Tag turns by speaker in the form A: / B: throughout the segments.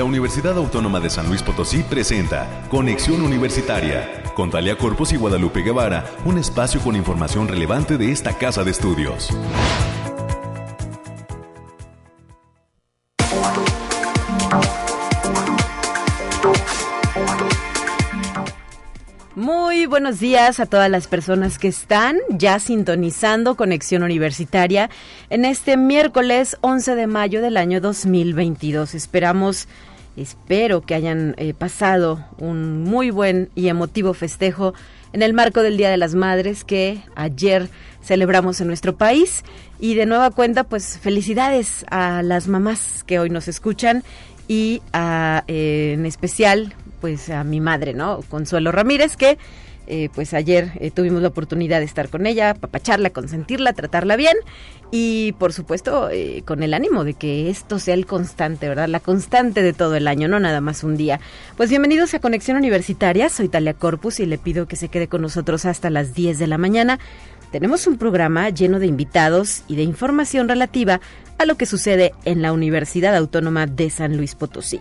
A: la Universidad Autónoma de San Luis Potosí presenta Conexión Universitaria con Talia Corpus y Guadalupe Guevara, un espacio con información relevante de esta casa de estudios.
B: Muy buenos días a todas las personas que están ya sintonizando Conexión Universitaria en este miércoles 11 de mayo del año 2022. Esperamos, espero que hayan eh, pasado un muy buen y emotivo festejo en el marco del Día de las Madres que ayer celebramos en nuestro país. Y de nueva cuenta, pues felicidades a las mamás que hoy nos escuchan y a, eh, en especial pues a mi madre, ¿no? Consuelo Ramírez, que eh, pues ayer eh, tuvimos la oportunidad de estar con ella, papacharla, consentirla, tratarla bien y por supuesto eh, con el ánimo de que esto sea el constante, ¿verdad? La constante de todo el año, no nada más un día. Pues bienvenidos a Conexión Universitaria, soy Talia Corpus y le pido que se quede con nosotros hasta las 10 de la mañana. Tenemos un programa lleno de invitados y de información relativa a lo que sucede en la Universidad Autónoma de San Luis Potosí.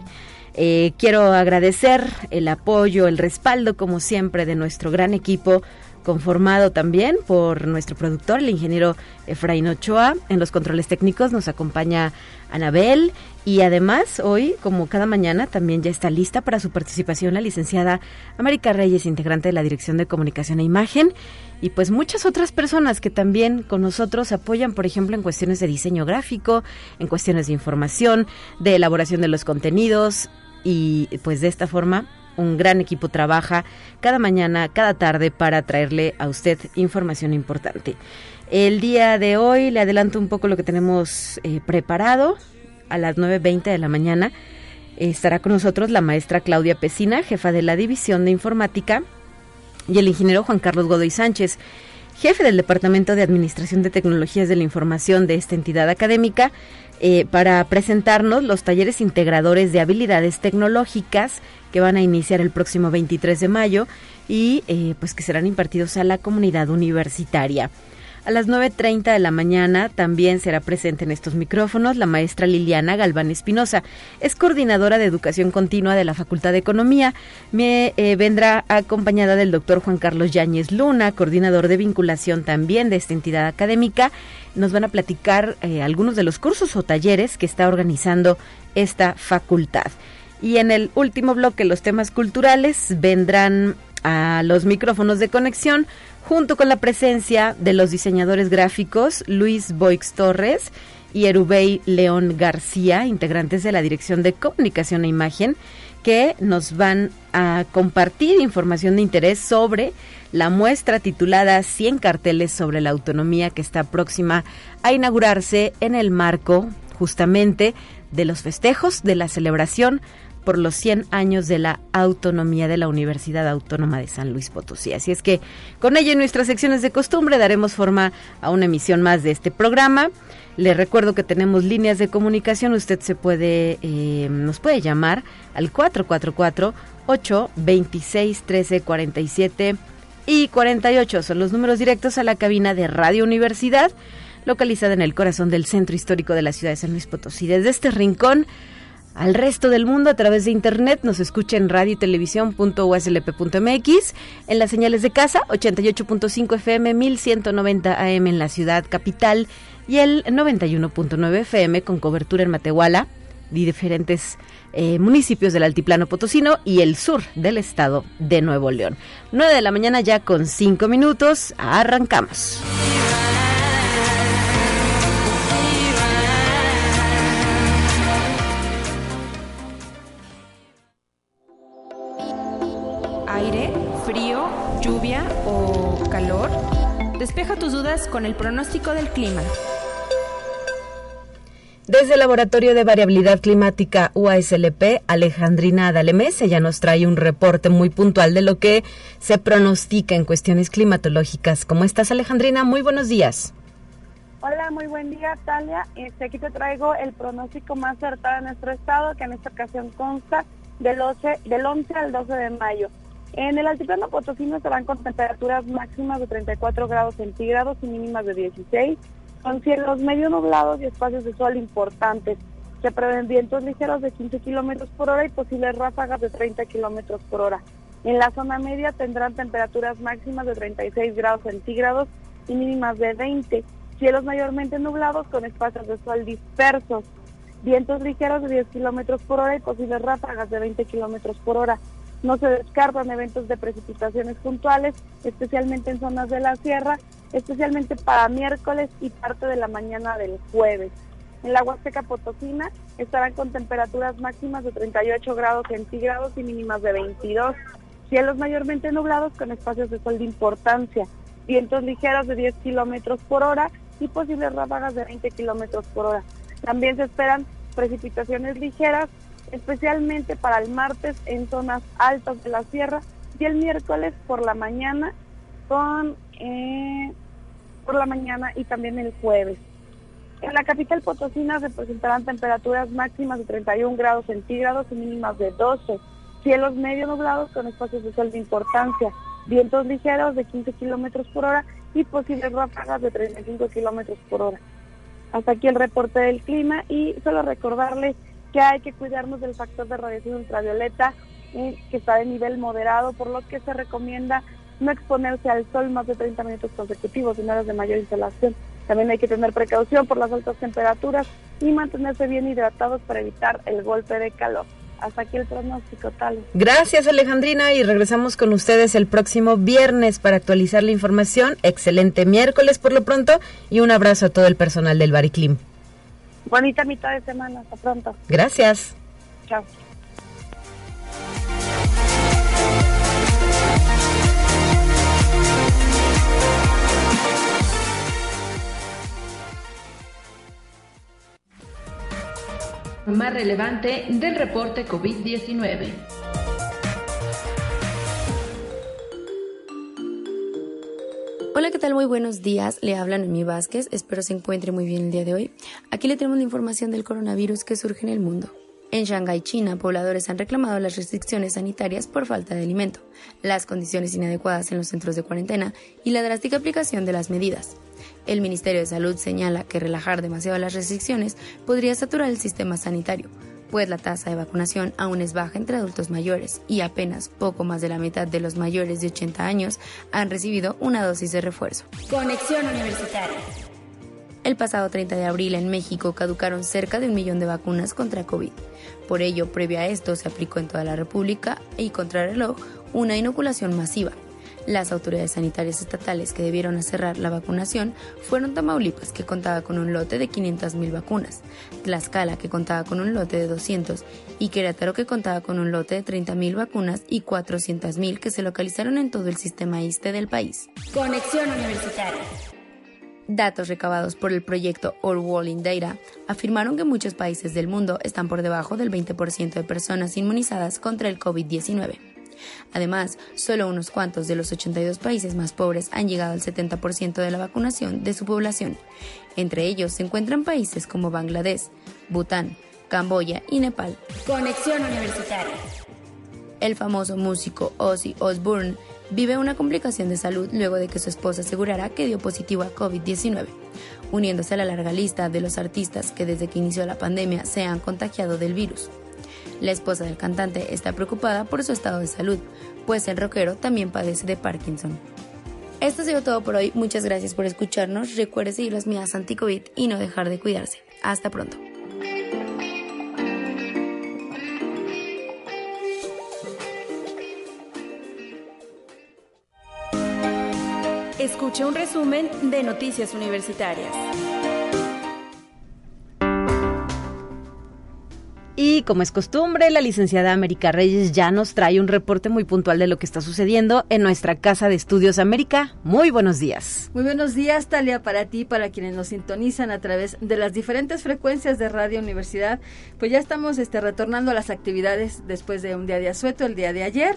B: Eh, quiero agradecer el apoyo, el respaldo, como siempre, de nuestro gran equipo conformado también por nuestro productor, el ingeniero Efraín Ochoa. En los controles técnicos nos acompaña Anabel y además hoy, como cada mañana, también ya está lista para su participación la licenciada América Reyes, integrante de la Dirección de Comunicación e Imagen y pues muchas otras personas que también con nosotros apoyan, por ejemplo, en cuestiones de diseño gráfico, en cuestiones de información, de elaboración de los contenidos y pues de esta forma un gran equipo trabaja cada mañana, cada tarde para traerle a usted información importante. El día de hoy le adelanto un poco lo que tenemos eh, preparado a las 9.20 de la mañana. Estará con nosotros la maestra Claudia Pesina, jefa de la División de Informática y el ingeniero Juan Carlos Godoy Sánchez, jefe del Departamento de Administración de Tecnologías de la Información de esta entidad académica, eh, para presentarnos los talleres integradores de habilidades tecnológicas que van a iniciar el próximo 23 de mayo y eh, pues que serán impartidos a la comunidad universitaria. A las 9.30 de la mañana también será presente en estos micrófonos la maestra Liliana Galván Espinosa. Es coordinadora de educación continua de la Facultad de Economía. Me eh, vendrá acompañada del doctor Juan Carlos Yáñez Luna, coordinador de vinculación también de esta entidad académica. Nos van a platicar eh, algunos de los cursos o talleres que está organizando esta facultad. Y en el último bloque, los temas culturales, vendrán a los micrófonos de conexión junto con la presencia de los diseñadores gráficos Luis Boix Torres y Erubey León García, integrantes de la Dirección de Comunicación e Imagen, que nos van a compartir información de interés sobre la muestra titulada 100 carteles sobre la autonomía que está próxima a inaugurarse en el marco justamente de los festejos de la celebración por los 100 años de la autonomía de la Universidad Autónoma de San Luis Potosí. Así es que con ello en nuestras secciones de costumbre daremos forma a una emisión más de este programa. Le recuerdo que tenemos líneas de comunicación. Usted se puede, eh, nos puede llamar al 444 826 1347 y 48. Son los números directos a la cabina de Radio Universidad, localizada en el corazón del centro histórico de la ciudad de San Luis Potosí. Desde este rincón al resto del mundo a través de internet. Nos escucha en radio y en las señales de casa 88.5 FM, 1190 AM en la ciudad capital y el 91.9 FM con cobertura en Matehuala y diferentes eh, municipios del altiplano potosino y el sur del estado de Nuevo León. 9 de la mañana ya con 5 minutos, arrancamos.
C: Despeja tus dudas con el pronóstico del clima.
B: Desde el Laboratorio de Variabilidad Climática UASLP, Alejandrina Adalemés, ya nos trae un reporte muy puntual de lo que se pronostica en cuestiones climatológicas. ¿Cómo estás, Alejandrina? Muy buenos días.
D: Hola, muy buen día, Talia. Este, aquí te traigo el pronóstico más certero de nuestro estado, que en esta ocasión consta del 11, del 11 al 12 de mayo. En el altiplano potosino estarán con temperaturas máximas de 34 grados centígrados y mínimas de 16, con cielos medio nublados y espacios de sol importantes. Se prevén vientos ligeros de 15 kilómetros por hora y posibles ráfagas de 30 kilómetros por hora. En la zona media tendrán temperaturas máximas de 36 grados centígrados y mínimas de 20. Cielos mayormente nublados con espacios de sol dispersos. Vientos ligeros de 10 kilómetros por hora y posibles ráfagas de 20 kilómetros por hora. No se descartan eventos de precipitaciones puntuales, especialmente en zonas de la sierra, especialmente para miércoles y parte de la mañana del jueves. En la Huasteca Potosina estarán con temperaturas máximas de 38 grados centígrados y mínimas de 22. Cielos mayormente nublados con espacios de sol de importancia. Vientos ligeros de 10 kilómetros por hora y posibles ráfagas de 20 kilómetros por hora. También se esperan precipitaciones ligeras, especialmente para el martes en zonas altas de la sierra y el miércoles por la mañana con eh, por la mañana y también el jueves. En la capital potosina se presentarán temperaturas máximas de 31 grados centígrados y mínimas de 12 cielos medio nublados con espacios de sol de importancia, vientos ligeros de 15 kilómetros por hora y posibles ráfagas de 35 kilómetros por hora. Hasta aquí el reporte del clima y solo recordarles que hay que cuidarnos del factor de radiación ultravioleta eh, que está de nivel moderado, por lo que se recomienda no exponerse al sol más de 30 minutos consecutivos en horas de mayor insolación. También hay que tener precaución por las altas temperaturas y mantenerse bien hidratados para evitar el golpe de calor. Hasta aquí el pronóstico tal.
B: Gracias Alejandrina y regresamos con ustedes el próximo viernes para actualizar la información. Excelente miércoles por lo pronto y un abrazo a todo el personal del Bariclim.
D: Bonita mitad de semana, hasta pronto.
B: Gracias.
D: Chao.
C: más relevante del reporte COVID-19.
E: Hola, ¿qué tal? Muy buenos días. Le hablan Noemí Vázquez. Espero se encuentre muy bien el día de hoy. Aquí le tenemos la información del coronavirus que surge en el mundo. En Shanghái, China, pobladores han reclamado las restricciones sanitarias por falta de alimento, las condiciones inadecuadas en los centros de cuarentena y la drástica aplicación de las medidas. El Ministerio de Salud señala que relajar demasiado las restricciones podría saturar el sistema sanitario, pues la tasa de vacunación aún es baja entre adultos mayores y apenas poco más de la mitad de los mayores de 80 años han recibido una dosis de refuerzo.
C: Conexión Universitaria.
E: El pasado 30 de abril en México caducaron cerca de un millón de vacunas contra COVID. Por ello, previo a esto, se aplicó en toda la República y contra reloj una inoculación masiva, las autoridades sanitarias estatales que debieron cerrar la vacunación fueron Tamaulipas, que contaba con un lote de 500.000 vacunas, Tlaxcala, que contaba con un lote de 200, y Querétaro, que contaba con un lote de 30.000 vacunas y 400.000 que se localizaron en todo el sistema este del país.
C: Conexión Universitaria.
E: Datos recabados por el proyecto All World Data afirmaron que muchos países del mundo están por debajo del 20% de personas inmunizadas contra el COVID-19. Además, solo unos cuantos de los 82 países más pobres han llegado al 70% de la vacunación de su población. Entre ellos se encuentran países como Bangladesh, Bután, Camboya y Nepal.
C: Conexión Universitaria.
E: El famoso músico Ozzy Osbourne vive una complicación de salud luego de que su esposa asegurara que dio positivo a COVID-19, uniéndose a la larga lista de los artistas que desde que inició la pandemia se han contagiado del virus. La esposa del cantante está preocupada por su estado de salud, pues el rockero también padece de Parkinson. Esto ha sido todo por hoy. Muchas gracias por escucharnos. Recuerde seguir las medidas anti-COVID y no dejar de cuidarse. Hasta pronto.
C: Escuche un resumen de Noticias Universitarias.
B: Y como es costumbre, la licenciada América Reyes ya nos trae un reporte muy puntual de lo que está sucediendo en nuestra Casa de Estudios América. Muy buenos días.
F: Muy buenos días, Talia, para ti, para quienes nos sintonizan a través de las diferentes frecuencias de Radio Universidad. Pues ya estamos este, retornando a las actividades después de un día de asueto, el día de ayer.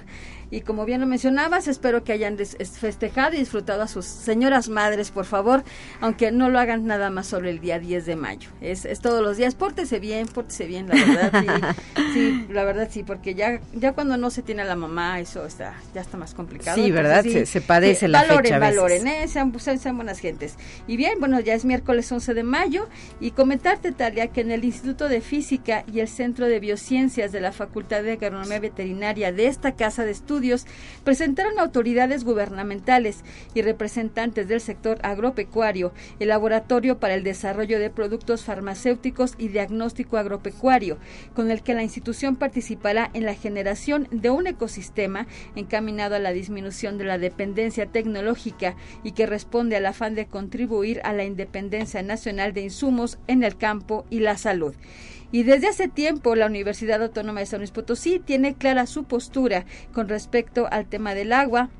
F: Y como bien lo mencionabas, espero que hayan festejado y disfrutado a sus señoras madres, por favor, aunque no lo hagan nada más sobre el día 10 de mayo. Es, es todos los días, pórtese bien, pórtese bien, la verdad. sí, la verdad sí, porque ya ya cuando no se tiene a la mamá, eso está ya está más complicado.
B: Sí, ¿verdad? se, padece la
F: valoren,
B: fecha
F: Valoren, ¿eh? sean, sean, buenas gentes. Y bien, bueno, ya es miércoles 11 de mayo y comentarte, Talia, que en el Instituto de Física y el Centro de Biociencias de la Facultad de Agronomía Veterinaria de esta Casa de Estudios presentaron autoridades gubernamentales y representantes del sector agropecuario el Laboratorio para el Desarrollo de Productos Farmacéuticos y Diagnóstico Agropecuario, con el que la institución participará en la generación de un ecosistema encaminado a la disminución de la dependencia tecnológica y que responde al afán de contribuir a la independencia nacional de insumos en el campo y la salud. Y desde hace tiempo la Universidad Autónoma de San Luis Potosí tiene clara su postura con respecto al tema del agua,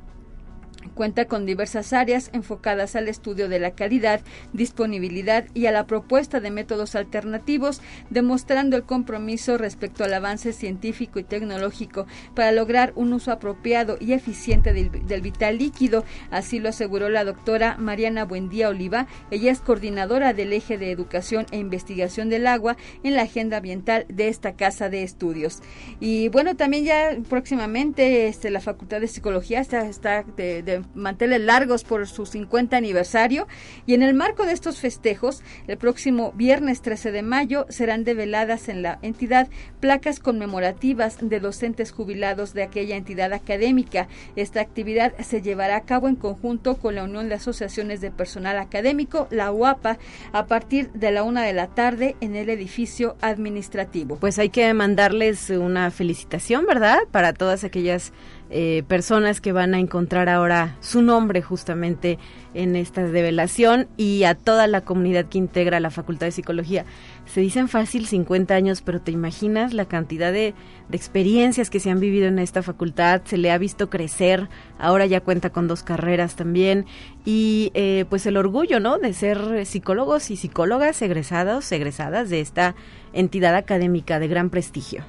F: Cuenta con diversas áreas enfocadas al estudio de la calidad, disponibilidad y a la propuesta de métodos alternativos, demostrando el compromiso respecto al avance científico y tecnológico para lograr un uso apropiado y eficiente del, vital líquido. Así lo aseguró la doctora Mariana Buendía Oliva. Ella es coordinadora del eje de educación e investigación del agua en la agenda ambiental de esta casa de estudios. Y bueno, también ya próximamente este, la Facultad de Psicología está de manteles largos por su 50 aniversario y en el marco de estos festejos, el próximo viernes 13 de mayo serán develadas en la entidad placas conmemorativas de docentes jubilados de aquella entidad académica. Esta actividad se llevará a cabo en conjunto con la Unión de Asociaciones de Personal Académico, la UAPA, a partir de la una de la tarde en el edificio administrativo.
B: Pues hay que mandarles una felicitación, ¿verdad? Para todas aquellas eh, personas que van a encontrar ahora su nombre justamente en esta develación y a toda la comunidad que integra la Facultad de Psicología. Se dicen fácil 50 años, pero te imaginas la cantidad de, experiencias que se han vivido en esta facultad, se le ha visto crecer, ahora ya cuenta con dos carreras también y eh, pues el orgullo, ¿no? De ser psicólogos y psicólogas egresados, egresadas de esta entidad académica de gran prestigio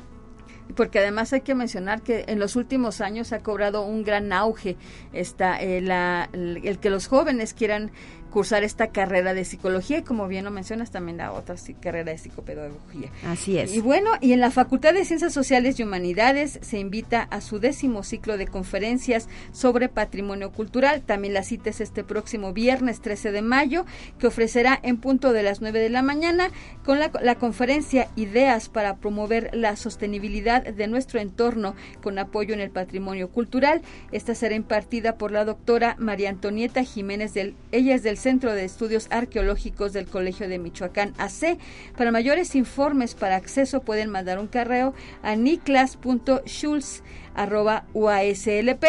F: porque además hay que mencionar que en los últimos años ha cobrado un gran auge esta, eh, el que los jóvenes quieran cursar esta carrera de psicología y como bien lo mencionas también la otra carrera de psicopedagogía.
B: Así es.
F: Y bueno, y en la Facultad de Ciencias Sociales y Humanidades se invita a su décimo ciclo de conferencias sobre patrimonio cultural. También la cita es este próximo viernes 13 de mayo que ofrecerá en punto de las 9 de la mañana con la, la conferencia Ideas para promover la sostenibilidad de nuestro entorno con apoyo en el patrimonio cultural. Esta será impartida por la doctora María Antonieta Jiménez del ella es del Centro de Estudios Arqueológicos del Colegio de Michoacán AC. Para mayores informes para acceso pueden mandar un correo a niklas.schulz.uaslp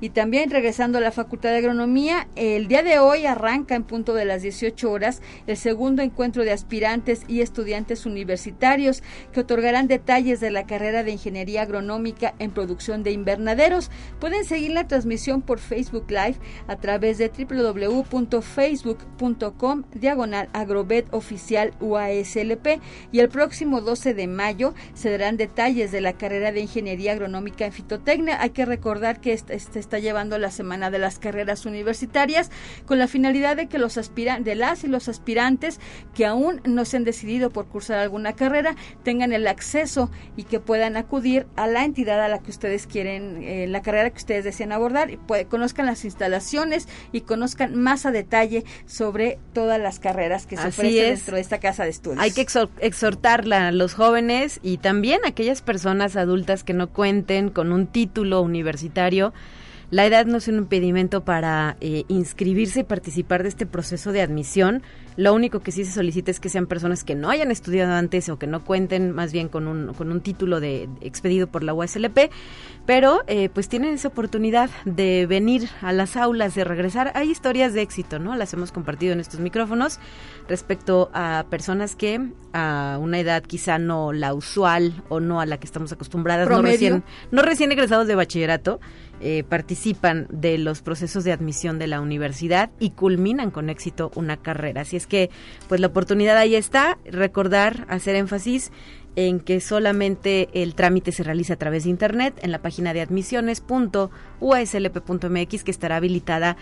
F: Y también regresando a la Facultad de Agronomía, el día de hoy arranca en punto de las 18 horas el segundo encuentro de aspirantes y estudiantes universitarios que otorgarán detalles de la carrera de Ingeniería Agronómica en producción de invernaderos. Pueden seguir la transmisión por Facebook Live a través de www.facebook.com diagonal agrobet oficial UASLP y el próximo 12 de mayo se darán detalles de la carrera de Ingeniería Agronómica en Fitotecnia. Hay que recordar que se este está llevando la semana de las carreras universitarias con la finalidad de que los aspirantes, de las y los aspirantes que aún no se han decidido por cursar alguna carrera tengan el acceso y que puedan acudir a la entidad a la que ustedes quieren, eh, la carrera que ustedes desean abordar, y conozcan las instalaciones y conozcan más a detalle sobre todas las carreras que se ofrecen dentro de esta casa de estudios.
B: Hay que exhortar a los jóvenes y también a aquellas personas adultas que no cuenten con un título universitario, la edad no es un impedimento para eh, inscribirse y participar de este proceso de admisión. Lo único que sí se solicita es que sean personas que no hayan estudiado antes o que no cuenten más bien con un, con un título de expedido por la USLP, pero eh, pues tienen esa oportunidad de venir a las aulas, de regresar. Hay historias de éxito, ¿no? Las hemos compartido en estos micrófonos respecto a personas que a una edad quizá no la usual o no a la que estamos acostumbradas, no recién, no recién egresados de bachillerato, eh, participan de los procesos de admisión de la universidad y culminan con éxito una carrera. Así es que, pues la oportunidad ahí está. Recordar, hacer énfasis en que solamente el trámite se realiza a través de internet en la página de admisiones.uslp.mx que estará habilitada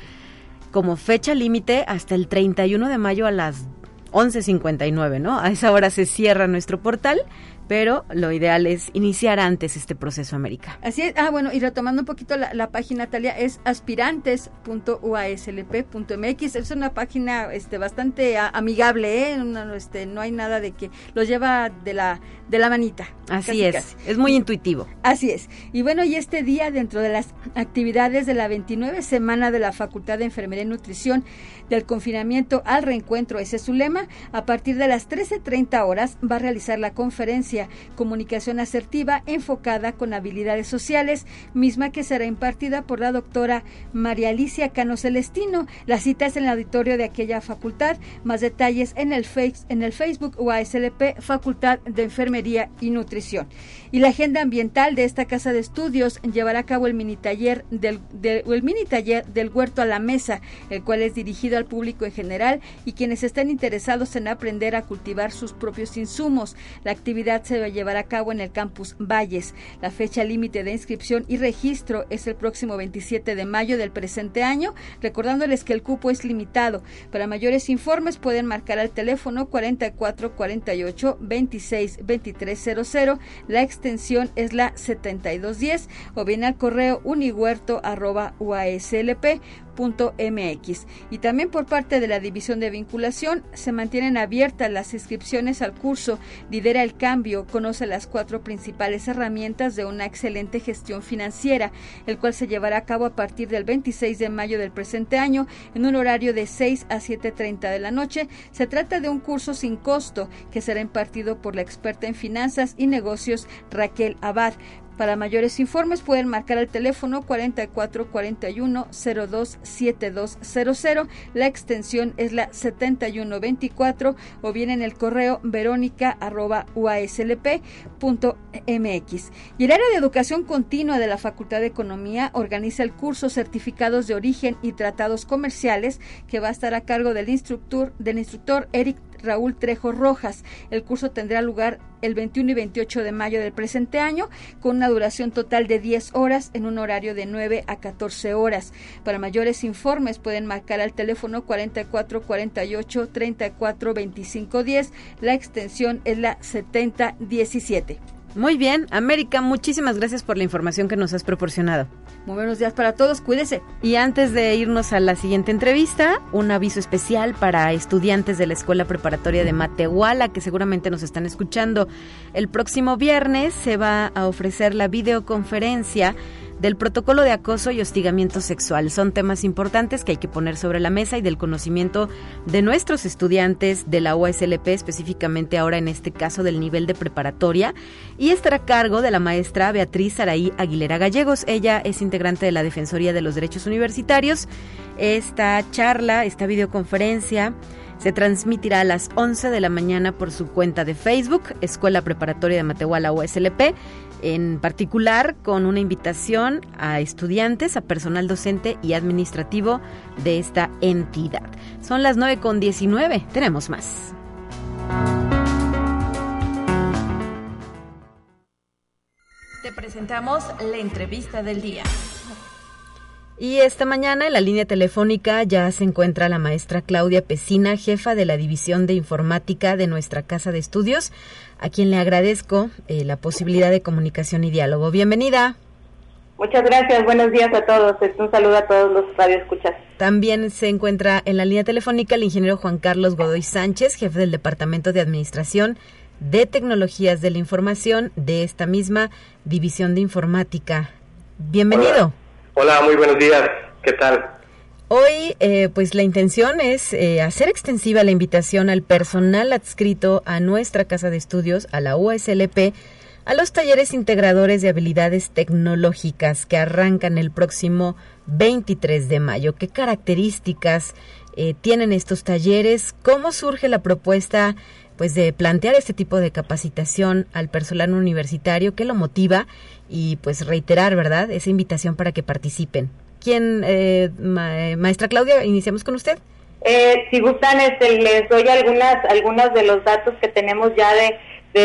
B: como fecha límite hasta el 31 de mayo a las 11.59, ¿no? A esa hora se cierra nuestro portal pero lo ideal es iniciar antes este proceso América.
F: Así es, ah bueno, y retomando un poquito la, página Talia, es aspirantes.uaslp.mx, es una página este bastante amigable, ¿eh? no, este, no hay nada de que lo lleva de la, de la manita.
B: Así es, es muy intuitivo.
F: Así es, y bueno, y este día dentro de las actividades de la 29 semana de la Facultad de Enfermería y Nutrición del confinamiento al reencuentro, ese es su lema, a partir de las 13.30 horas va a realizar la conferencia Comunicación Asertiva enfocada con habilidades sociales, misma que será impartida por la doctora María Alicia Cano Celestino. La cita es en el auditorio de aquella facultad. Más detalles en el, face, en el Facebook UASLP Facultad de Enfermería y Nutrición. Y la agenda ambiental de esta casa de estudios llevará a cabo el mini taller del, el mini taller del huerto a la mesa, el cual es dirigido al público en general y quienes estén interesados en aprender a cultivar sus propios insumos. La actividad se llevará a cabo en el campus Valles. La fecha límite de inscripción y registro es el próximo 27 de mayo del presente año, recordándoles que el cupo es limitado. Para mayores informes pueden marcar al teléfono 44 48 26 2300. La es la 7210 o bien al correo unihuerto mx Y también por parte de la División de Vinculación se mantienen abiertas las inscripciones al curso Lidera el Cambio, conoce las cuatro principales herramientas de una excelente gestión financiera, el cual se llevará a cabo a partir del 26 de mayo del presente año en un horario de 6 a 7.30 de la noche. Se trata de un curso sin costo que será impartido por la experta en finanzas y negocios Raquel Abad. Para mayores informes pueden marcar el teléfono 4441 027200. La extensión es la 7124 o bien en el correo verónica mx Y el área de educación continua de la Facultad de Economía organiza el curso Certificados de Origen y Tratados Comerciales que va a estar a cargo del instructor, del instructor Eric Raúl Trejo Rojas. El curso tendrá lugar el 21 y 28 de mayo del presente año con una duración total de 10 horas en un horario de 9 a 14 horas. Para mayores informes pueden marcar al teléfono 44 48 34 25 10. La extensión es la 7017.
B: Muy bien, América, muchísimas gracias por la información que nos has proporcionado.
F: Muy buenos días para todos, cuídese.
B: Y antes de irnos a la siguiente entrevista, un aviso especial para estudiantes de la Escuela Preparatoria de Matehuala que seguramente nos están escuchando. El próximo viernes se va a ofrecer la videoconferencia del protocolo de acoso y hostigamiento sexual. Son temas importantes que hay que poner sobre la mesa y del conocimiento de nuestros estudiantes de la USLP, específicamente ahora en este caso del nivel de preparatoria, y estará a cargo de la maestra Beatriz Saraí Aguilera Gallegos. Ella es integrante de la Defensoría de los Derechos Universitarios. Esta charla, esta videoconferencia, se transmitirá a las 11 de la mañana por su cuenta de Facebook, Escuela Preparatoria de Matehuala USLP, en particular con una invitación a estudiantes, a personal docente y administrativo de esta entidad. Son las 9 con 19, tenemos más.
C: Te presentamos la entrevista del día.
B: Y esta mañana en la línea telefónica ya se encuentra la maestra Claudia Pesina, jefa de la División de Informática de nuestra Casa de Estudios, a quien le agradezco eh, la posibilidad de comunicación y diálogo. Bienvenida.
G: Muchas gracias, buenos días a todos. Un saludo a todos los radioescuchas.
B: También se encuentra en la línea telefónica el ingeniero Juan Carlos Godoy Sánchez, jefe del Departamento de Administración de Tecnologías de la Información de esta misma División de Informática. Bienvenido.
H: Hola, muy buenos días. ¿Qué tal?
B: Hoy, eh, pues la intención es eh, hacer extensiva la invitación al personal adscrito a nuestra casa de estudios, a la USLP, a los talleres integradores de habilidades tecnológicas que arrancan el próximo 23 de mayo. ¿Qué características eh, tienen estos talleres? ¿Cómo surge la propuesta pues de plantear este tipo de capacitación al personal universitario? ¿Qué lo motiva? Y pues reiterar, ¿verdad?, esa invitación para que participen. ¿Quién, eh, eh, maestra Claudia, iniciamos con usted?
G: Eh, si gustan, este, les doy algunas, algunos de los datos que tenemos ya de,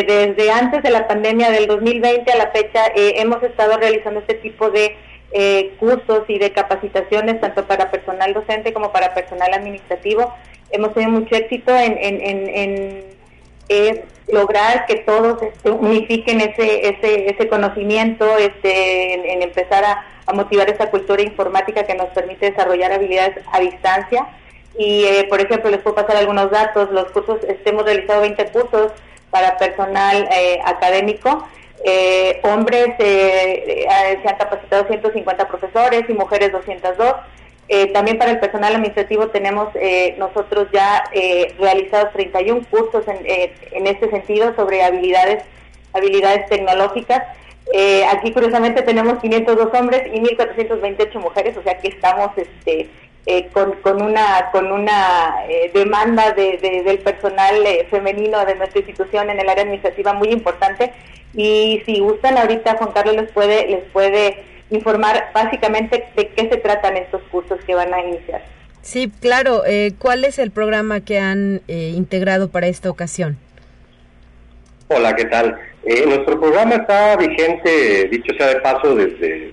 G: desde antes de la pandemia del 2020 a la fecha, eh, hemos estado realizando este tipo de cursos y de capacitaciones tanto para personal docente como para personal administrativo hemos tenido mucho éxito en, en, lograr que todos este, unifiquen ese, ese, ese conocimiento, este, en, empezar a, motivar esa cultura informática que nos permite desarrollar habilidades a distancia. Y, eh, por ejemplo, les puedo pasar algunos datos. Los cursos, este, hemos realizado 20 cursos para personal eh, académico. Eh, hombres se han capacitado 150 profesores y mujeres 202. También para el personal administrativo tenemos nosotros ya realizados 31 cursos en, en este sentido sobre habilidades habilidades tecnológicas eh, aquí curiosamente tenemos 502 hombres y 1.428 mujeres, o sea que estamos este, eh, con, una, con una eh, demanda de, del personal femenino de nuestra institución en el área administrativa muy importante. Y si gustan ahorita Juan Carlos les puede, les puede informar básicamente de qué se tratan estos cursos que van a iniciar.
B: Sí, claro. ¿Cuál es el programa que han integrado para esta ocasión?
H: Hola, ¿qué tal? Eh, nuestro programa está vigente, dicho sea de paso, desde,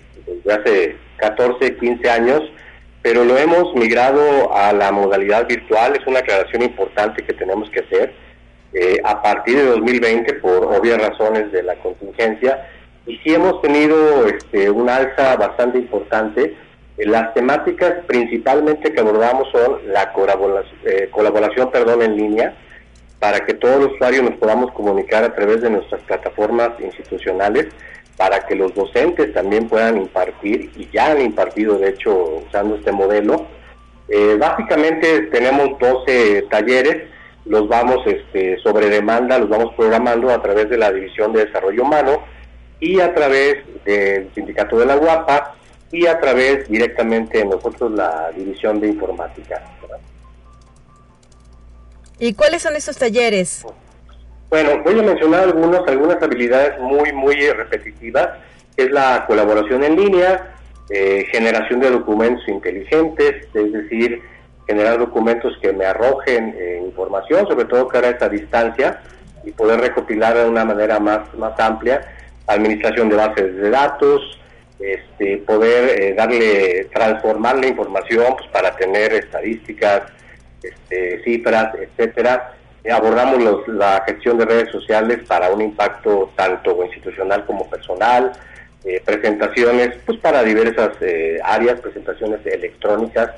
H: hace 14, 15 años, pero lo hemos migrado a la modalidad virtual. Es una aclaración importante que tenemos que hacer. Eh, a partir de 2020, por obvias razones de la contingencia, y sí hemos tenido este, una alza bastante importante. Eh, las temáticas principalmente que abordamos son la colaboración, colaboración perdón, en línea, para que todos los usuarios nos podamos comunicar a través de nuestras plataformas institucionales, para que los docentes también puedan impartir, y ya han impartido de hecho usando este modelo. Eh, básicamente tenemos 12 talleres, los vamos este, sobre demanda, los vamos programando a través de la División de Desarrollo Humano y a través del Sindicato de la Guapa y a través directamente de nosotros la División de Informática.
B: ¿Y cuáles son esos talleres?
H: Bueno, voy a mencionar algunos, algunas habilidades muy, muy repetitivas, es la colaboración en línea, eh, generación de documentos inteligentes, es decir, generar documentos que me arrojen eh, información, sobre todo que ahora es a distancia, y poder recopilar de una manera más, más amplia, administración de bases de datos, este, poder eh, darle, transformar la información pues, para tener estadísticas, este, cifras, etcétera. Eh, abordamos la gestión de redes sociales para un impacto tanto institucional como personal, eh, presentaciones pues para diversas eh, áreas, presentaciones electrónicas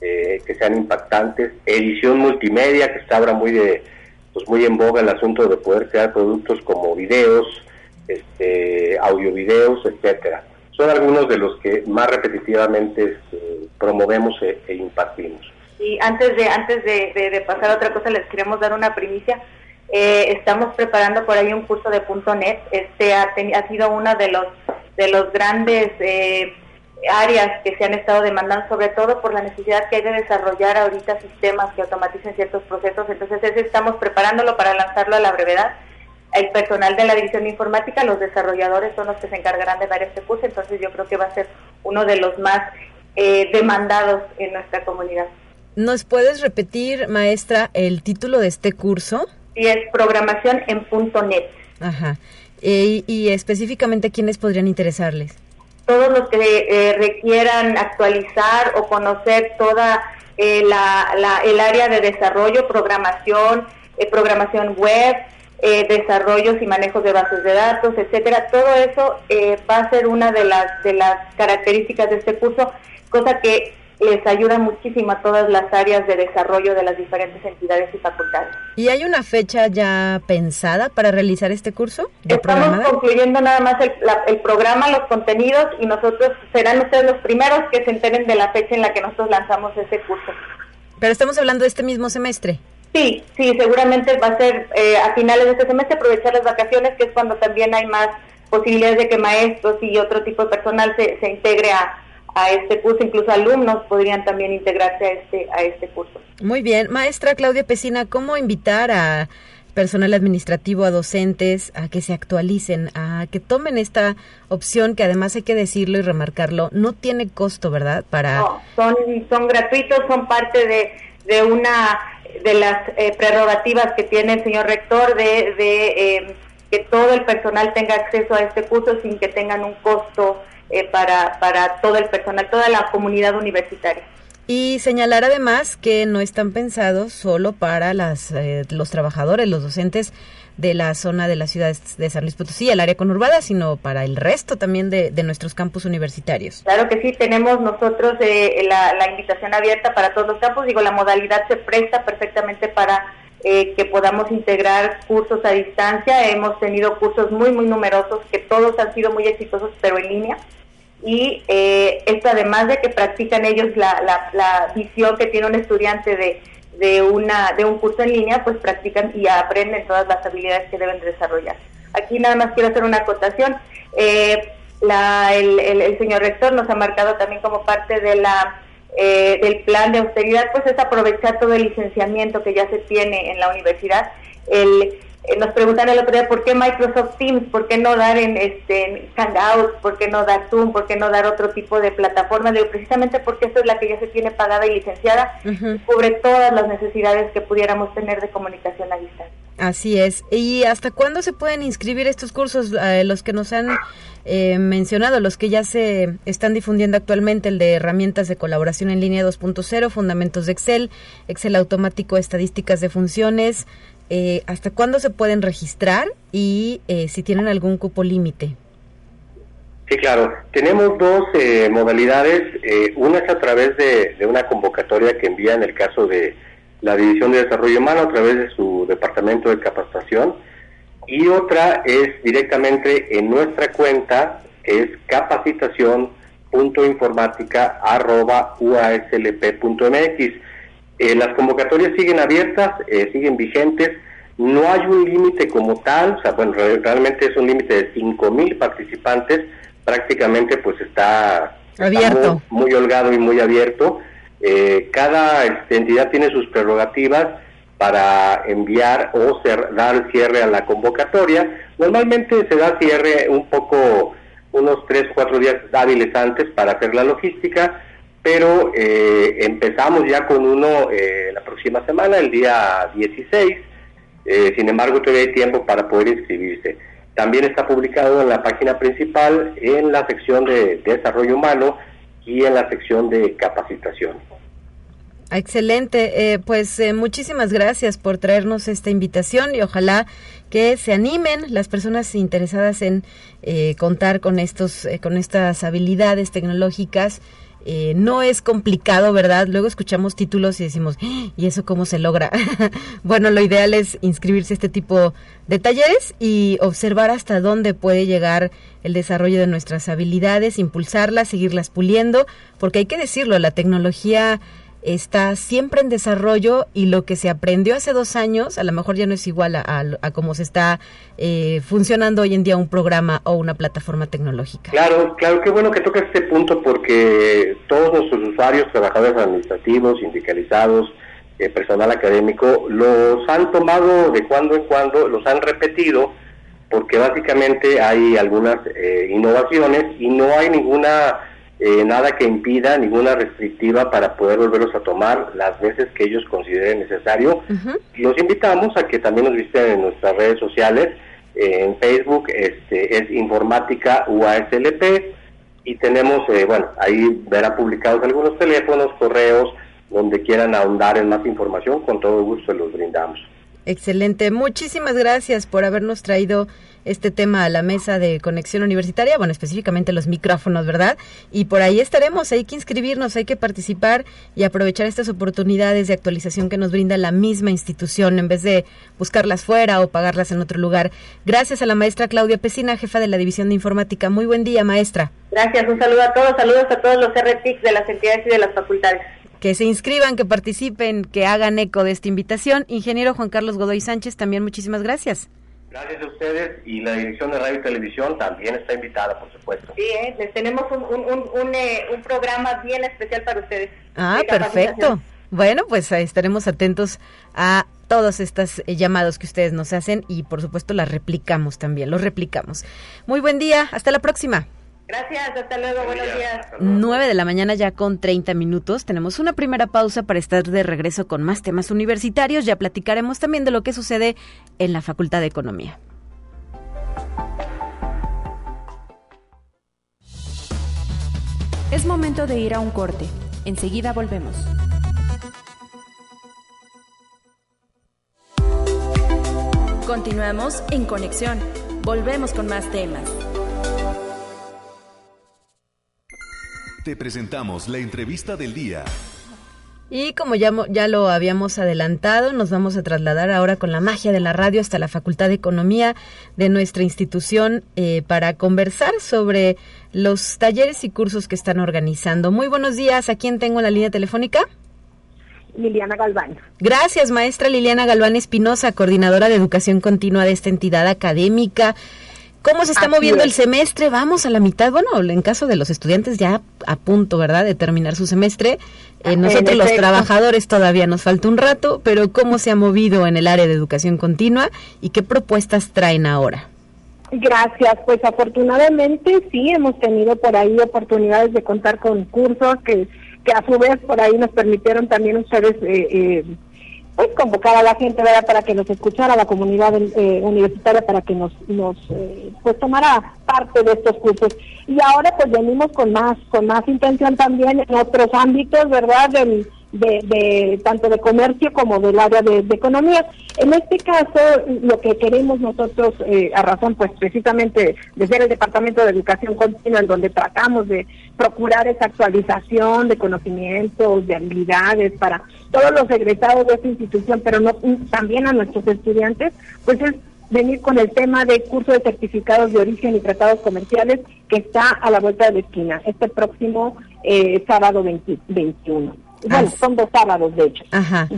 H: que sean impactantes, edición multimedia que está ahora muy de pues muy en boga el asunto de poder crear productos como videos, este, audio videos, etcétera. Son algunos de los que más repetitivamente este, promovemos e, e impartimos.
G: Y antes de antes de, pasar a otra cosa, les queremos dar una primicia. Eh, estamos preparando por ahí un curso de .NET. Este ha, ha sido una de los de los grandes eh, áreas que se han estado demandando, sobre todo por la necesidad que hay de desarrollar ahorita sistemas que automaticen ciertos procesos. Entonces, ese estamos preparándolo para lanzarlo a la brevedad. El personal de la división de informática, los desarrolladores son los que se encargarán de dar este curso. Entonces, yo creo que va a ser uno de los más eh, demandados en nuestra comunidad.
B: ¿Nos puedes repetir, maestra, el título de este curso?
G: Sí, es programación en .NET.
B: Ajá. E, y específicamente, ¿quiénes podrían interesarles?
G: Todos los que eh, requieran actualizar o conocer toda eh, la, el área de desarrollo, programación, eh, programación web, desarrollos y manejos de bases de datos, etcétera. Todo eso va a ser una de las de las características de este curso, cosa que les ayuda muchísimo a todas las áreas de desarrollo de las diferentes entidades y facultades.
B: ¿Y hay una fecha ya pensada para realizar este curso?
G: Estamos concluyendo nada más el, programa, los contenidos y nosotros serán ustedes los primeros que se enteren de la fecha en la que nosotros lanzamos ese curso.
B: Pero estamos hablando de este mismo semestre.
G: Sí, sí, seguramente va a ser eh, a finales de este semestre, aprovechar las vacaciones, que es cuando también hay más posibilidades de que maestros y otro tipo de personal se, se integre a, a este curso, incluso alumnos podrían también integrarse a este, a este curso.
B: Muy bien, maestra Claudia Pesina, ¿cómo invitar a personal administrativo, a docentes, a que se actualicen, a que tomen esta opción que además hay que decirlo y remarcarlo, no tiene costo, ¿verdad? Para...
G: No, son, son gratuitos, son parte de, de una de las eh, prerrogativas que tiene el señor rector de, de eh, que todo el personal tenga acceso a este curso sin que tengan un costo eh, para, para todo el personal, toda la comunidad universitaria.
B: y señalar además que no están pensados solo para las, eh, los trabajadores, los docentes de la zona de la ciudad de San Luis Potosí, el área conurbada, sino para el resto también de, nuestros campus universitarios.
G: Claro que sí, tenemos nosotros eh, la, invitación abierta para todos los campus. Digo, la modalidad se presta perfectamente para eh, que podamos integrar cursos a distancia. Hemos tenido cursos muy, muy numerosos que todos han sido muy exitosos, pero en línea. Y eh, esto además de que practican ellos la, la, la visión que tiene un estudiante de de, una, de un curso en línea, pues practican y aprenden todas las habilidades que deben desarrollar. Aquí nada más quiero hacer una acotación. Eh, el, señor rector nos ha marcado también como parte de la eh, del plan de austeridad, pues es aprovechar todo el licenciamiento que ya se tiene en la universidad. El, nos preguntan el otro día por qué Microsoft Teams, por qué no dar en este Hangouts, por qué no dar Zoom, por qué no dar otro tipo de plataforma. Digo, precisamente porque esta es la que ya se tiene pagada y licenciada, cubre todas las necesidades que pudiéramos tener de comunicación a distancia.
B: Así es. ¿Y hasta cuándo se pueden inscribir estos cursos, eh, los que nos han eh, mencionado, los que ya se están difundiendo actualmente, el de herramientas de colaboración en línea 2.0, fundamentos de Excel, Excel automático, estadísticas de funciones, eh, ¿hasta cuándo se pueden registrar y eh, si tienen algún cupo límite?
H: Sí, claro. Tenemos dos eh, modalidades. una es a través de, una convocatoria que envía en el caso de la División de Desarrollo Humano a través de su Departamento de Capacitación. Y otra es directamente en nuestra cuenta, que es capacitación.informática.uaslp.mx. Eh, las convocatorias siguen abiertas, eh, siguen vigentes, no hay un límite como tal, o sea, bueno, realmente es un límite de 5.000 participantes, prácticamente pues está,
B: abierto.
H: muy, holgado y muy abierto. Eh, cada entidad tiene sus prerrogativas para enviar o dar cierre a la convocatoria. Normalmente se da cierre un poco, unos 3 o 4 días hábiles antes para hacer la logística pero eh, empezamos ya con uno eh, la próxima semana, el día 16, eh, sin embargo todavía hay tiempo para poder inscribirse. También está publicado en la página principal, en la sección de, desarrollo humano y en la sección de capacitación.
B: Excelente, pues muchísimas gracias por traernos esta invitación y ojalá que se animen las personas interesadas en contar con estos, con estas habilidades tecnológicas eh, no es complicado, ¿verdad? Luego escuchamos títulos y decimos, ¡Ah! ¿y eso cómo se logra? bueno, lo ideal es inscribirse a este tipo de talleres y observar hasta dónde puede llegar el desarrollo de nuestras habilidades, impulsarlas, seguirlas puliendo, porque hay que decirlo, la tecnología está siempre en desarrollo y lo que se aprendió hace dos años a lo mejor ya no es igual a, a, cómo se está eh, funcionando hoy en día un programa o una plataforma tecnológica.
H: Claro, claro, qué bueno que toca este punto porque todos nuestros usuarios, trabajadores administrativos, sindicalizados, eh, personal académico, los han tomado de cuando en cuando, los han repetido porque básicamente hay algunas eh, innovaciones y no hay ninguna eh, nada que impida, ninguna restrictiva para poder volverlos a tomar las veces que ellos consideren necesario. Los invitamos a que también nos visiten en nuestras redes sociales. Eh, en Facebook este, es Informática UASLP y tenemos, eh, bueno, ahí verán publicados algunos teléfonos, correos, donde quieran ahondar en más información, con todo gusto los brindamos.
B: Excelente, muchísimas gracias por habernos traído este tema a la mesa de conexión universitaria, bueno, específicamente los micrófonos, ¿verdad? Y por ahí estaremos, hay que inscribirnos, hay que participar y aprovechar estas oportunidades de actualización que nos brinda la misma institución en vez de buscarlas fuera o pagarlas en otro lugar. Gracias a la maestra Claudia Pesina, jefa de la División de Informática. Muy buen día, maestra.
G: Gracias, un saludo a todos, saludos a todos los RTIC de las entidades y de las facultades
B: que se inscriban, que participen, que hagan eco de esta invitación. Ingeniero Juan Carlos Godoy Sánchez, también muchísimas gracias.
H: Gracias a ustedes y la Dirección de Radio y Televisión también está invitada, por supuesto.
G: Sí, ¿eh? les tenemos un, un, eh, un, programa bien especial para ustedes.
B: Ah, perfecto. Bueno, pues estaremos atentos a todos estos eh, llamados que ustedes nos hacen y por supuesto las replicamos también, los replicamos. Muy buen día, hasta la próxima.
G: Gracias, hasta luego, buenos días.
B: 9 de la mañana ya con 30 minutos. Tenemos una primera pausa para estar de regreso con más temas universitarios. Ya platicaremos también de lo que sucede en la Facultad de Economía.
I: Es momento de ir a un corte.
C: Enseguida volvemos. Continuamos en conexión. Volvemos con más temas.
A: Te presentamos la entrevista del día.
B: Y como ya, ya lo habíamos adelantado, nos vamos a trasladar ahora con la magia de la radio hasta la Facultad de Economía de nuestra institución eh, para conversar sobre los talleres y cursos que están organizando. Muy buenos días, ¿a quién tengo en la línea telefónica?
I: Liliana Galván.
B: Gracias, maestra Liliana Galván Espinosa, coordinadora de educación continua de esta entidad académica. ¿Cómo se está moviendo el semestre? Vamos a la mitad. Bueno, en caso de los estudiantes ya a punto, ¿verdad?, de terminar su semestre. Eh, nosotros los trabajadores todavía nos falta un rato, pero ¿cómo se ha movido en el área de educación continua y qué propuestas traen ahora?
I: Gracias, pues afortunadamente sí hemos tenido por ahí oportunidades de contar con cursos que, que a su vez por ahí nos permitieron también ustedes eh, eh, pues convocar a la gente ¿verdad? para que nos escuchara, la comunidad eh, universitaria para que nos, nos eh, pues tomara parte de estos cursos. Y ahora pues venimos con más, con más intención también en otros ámbitos, ¿verdad? Del, de, tanto de comercio como del área de, economía. En este caso, lo que queremos nosotros, eh, a razón pues precisamente de ser el Departamento de Educación Continua, en donde tratamos de procurar esa actualización de conocimientos, de habilidades para todos los egresados de esta institución, pero no también a nuestros estudiantes, pues es venir con el tema de curso de certificados de origen y tratados comerciales que está a la vuelta de la esquina, este próximo eh, sábado 21. Bueno, son dos sábados, de hecho.
B: Ajá.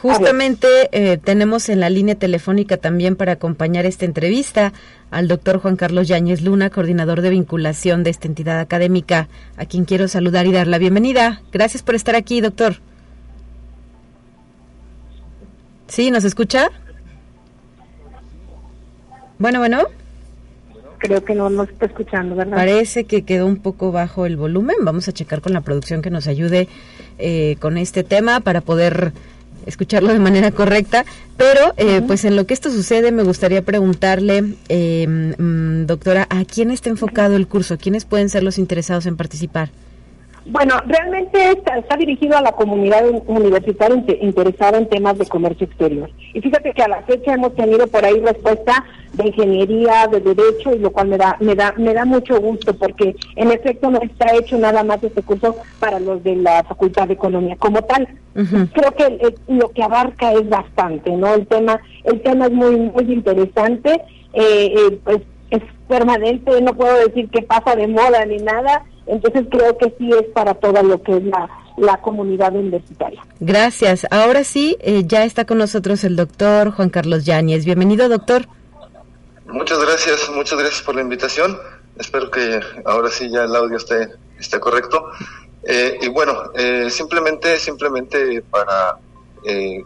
B: Justamente eh, tenemos en la línea telefónica también para acompañar esta entrevista al doctor Juan Carlos Yáñez Luna, coordinador de vinculación de esta entidad académica, a quien quiero saludar y dar la bienvenida. Gracias por estar aquí, doctor. ¿Sí? ¿Nos escucha? Bueno, bueno
I: creo que no nos está escuchando, ¿verdad?
B: Parece que quedó un poco bajo el volumen. Vamos a checar con la producción que nos ayude eh, con este tema para poder escucharlo de manera correcta. Pero, eh, pues en lo que esto sucede, me gustaría preguntarle, eh, mm, doctora, ¿a quién está enfocado el curso? ¿Quiénes pueden ser los interesados en participar?
I: Bueno, realmente está, dirigido a la comunidad universitaria interesada en temas de comercio exterior. Y fíjate que a la fecha hemos tenido por ahí respuesta de ingeniería, de derecho, y lo cual me da, me da, me da mucho gusto porque en efecto no está hecho nada más este curso para los de la Facultad de Economía como tal. Creo que lo que abarca es bastante, ¿no? El tema, el tema es muy, muy interesante, eh, eh, pues es permanente, no puedo decir que pasa de moda ni nada entonces creo que sí es para toda lo que es la, la comunidad universitaria.
B: Gracias. Ahora sí, eh, ya está con nosotros el doctor Juan Carlos Yáñez. Bienvenido, doctor.
J: Muchas gracias, muchas gracias por la invitación. Espero que ahora sí ya el audio esté, esté correcto. Eh, y bueno, eh, simplemente, simplemente para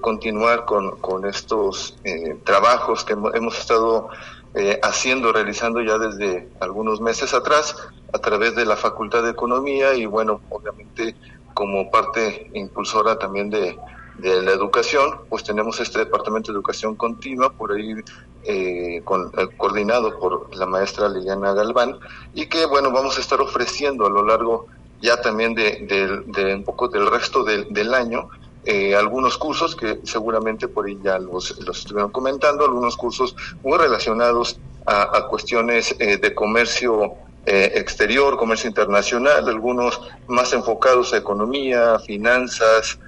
J: continuar con, con estos trabajos que hemos estado eh, haciendo, realizando ya desde algunos meses atrás a través de la Facultad de Economía y bueno, obviamente como parte impulsora también de, la educación, pues tenemos este Departamento de Educación Continua, por ahí eh, con, eh, coordinado por la maestra Liliana Galván, y que bueno, vamos a estar ofreciendo a lo largo ya también de, de un poco del resto del año, eh, algunos cursos que seguramente por ahí ya los, los estuvieron comentando, algunos cursos muy relacionados a, cuestiones eh, de comercio eh, exterior, comercio internacional, algunos más enfocados a economía, finanzas,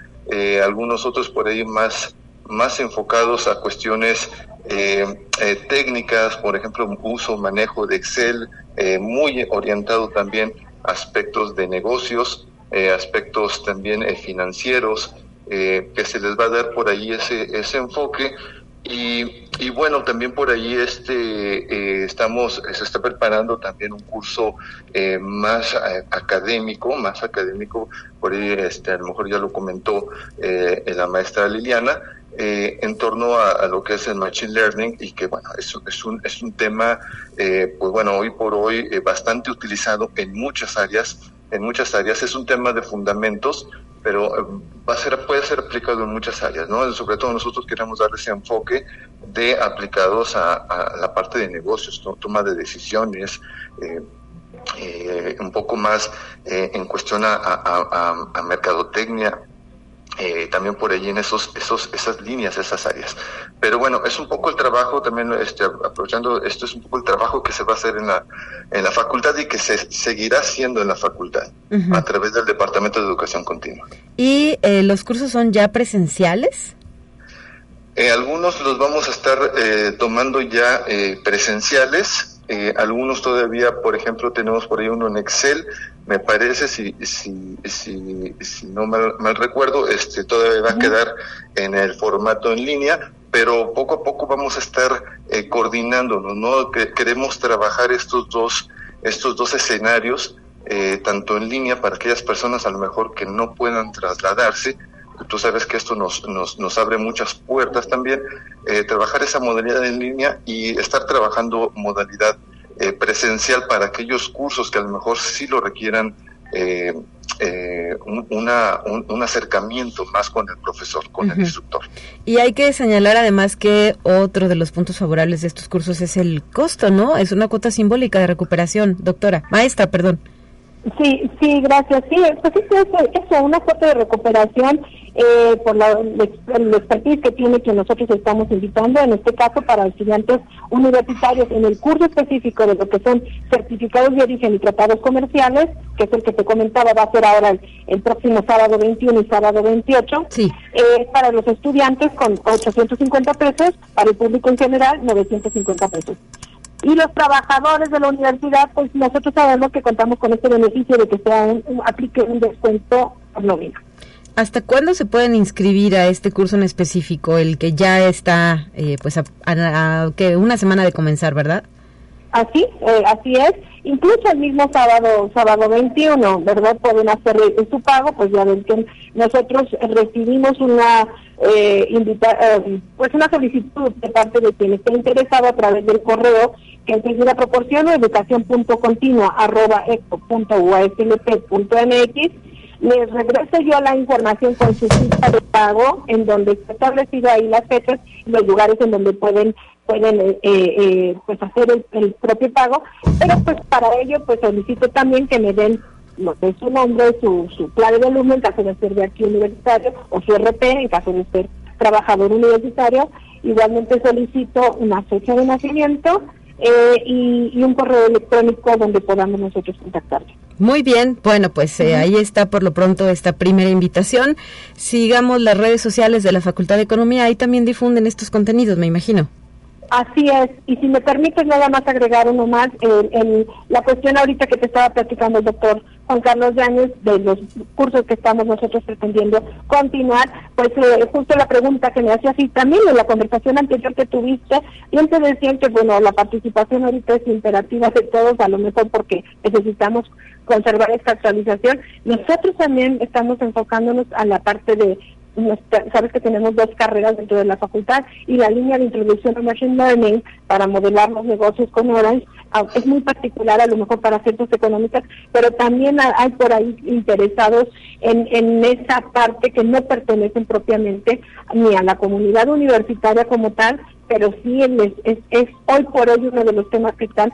J: algunos otros por ahí más, más enfocados a cuestiones técnicas, por ejemplo, uso, manejo de Excel, muy orientado también a aspectos de negocios, aspectos también financieros, eh, que se les va a dar por ahí ese, ese enfoque. Y, y bueno, también por ahí este, eh, estamos, se está preparando también un curso eh, más académico, más académico, por ahí este, a lo mejor ya lo comentó la maestra Liliana, en torno a, lo que es el Machine Learning y que bueno, es, es, un, es un tema, pues bueno, hoy por hoy bastante utilizado en muchas áreas, en muchas áreas, es un tema de fundamentos, pero eh, va a ser, puede ser aplicado en muchas áreas, ¿no? Sobre todo nosotros queremos dar ese enfoque de aplicados a, la parte de negocios, toma de decisiones, eh, eh, un poco más eh, en cuestión a mercadotecnia, eh, también por allí en esos, esos, esas líneas, esas áreas. Pero bueno, es un poco el trabajo, también este, aprovechando esto, es un poco el trabajo que se va a hacer en la, en la facultad y que se seguirá haciendo en la facultad a través del Departamento de Educación Continua.
B: ¿Y eh, los cursos son ya presenciales?
J: Eh, algunos los vamos a estar tomando ya presenciales, algunos todavía, por ejemplo, tenemos por ahí uno en Excel, me parece, si, si, si, si no mal, recuerdo, este todavía va a quedar en el formato en línea, pero poco a poco vamos a estar eh, coordinándonos, ¿no? Que, queremos trabajar estos dos, estos dos escenarios, eh, tanto en línea para aquellas personas a lo mejor que no puedan trasladarse, tú sabes que esto nos, nos, nos abre muchas puertas también, eh, trabajar esa modalidad en línea y estar trabajando modalidad eh, presencial para aquellos cursos que a lo mejor sí lo requieran eh, eh, un, una, un, acercamiento más con el profesor, con el instructor.
B: Y hay que señalar además que otro de los puntos favorables de estos cursos es el costo, ¿no? Es una cuota simbólica de recuperación, doctora, maestra, perdón.
I: Sí, sí, gracias. Sí, pues es eso, una cuota de recuperación eh, por la, el expertise que tiene que nosotros estamos invitando, en este caso para estudiantes universitarios en el curso específico de lo que son certificados de origen y tratados comerciales, que es el que te comentaba, va a ser ahora el, próximo sábado 21 y sábado 28,
B: sí.
I: eh, para los estudiantes con 850 pesos, para el público en general 950 pesos. Y los trabajadores de la universidad, pues nosotros sabemos que contamos con este beneficio de que sea un, aplique un descuento por nómina.
B: ¿Hasta cuándo se pueden inscribir a este curso en específico, el que ya está, eh, pues, a, que una semana de comenzar, verdad?
I: Así, eh, así es. Incluso el mismo sábado, sábado 21, ¿verdad? Pueden hacer su pago, pues ya ven que nosotros recibimos una eh, eh, pues una solicitud de parte de quien esté interesado a través del correo que enseguida proporciono educación.continua arroba mx les regreso yo la información con su cita de pago en donde está establecido ahí las fechas y los lugares en donde pueden pueden eh, eh, pues hacer el, propio pago pero pues para ello pues solicito también que me den su nombre, su, su clave de alumno en caso de ser de aquí universitario o su RP en caso de ser trabajador universitario. Igualmente solicito una fecha de nacimiento eh, y, un correo electrónico donde podamos nosotros contactarle.
B: Muy bien, bueno, pues eh, ahí está por lo pronto esta primera invitación. Sigamos las redes sociales de la Facultad de Economía, ahí también difunden estos contenidos, me imagino.
I: Así es, y si me permites nada más agregar uno más, en la cuestión ahorita que te estaba platicando el doctor Juan Carlos Yáñez, de los cursos que estamos nosotros pretendiendo continuar, pues eh, justo la pregunta que me hacía así también en la conversación anterior que tuviste, bien te decían que bueno, la participación ahorita es imperativa de todos, a lo mejor porque necesitamos conservar esta actualización. Nosotros también estamos enfocándonos a la parte de sabes que tenemos dos carreras dentro de la facultad y la línea de introducción a Machine Learning para modelar los negocios con Orange ah, es muy particular a lo mejor para ciertas económicas, pero también hay por ahí interesados en, en esa parte que no pertenecen propiamente ni a la comunidad universitaria como tal, pero sí es, es, hoy por hoy uno de los temas que están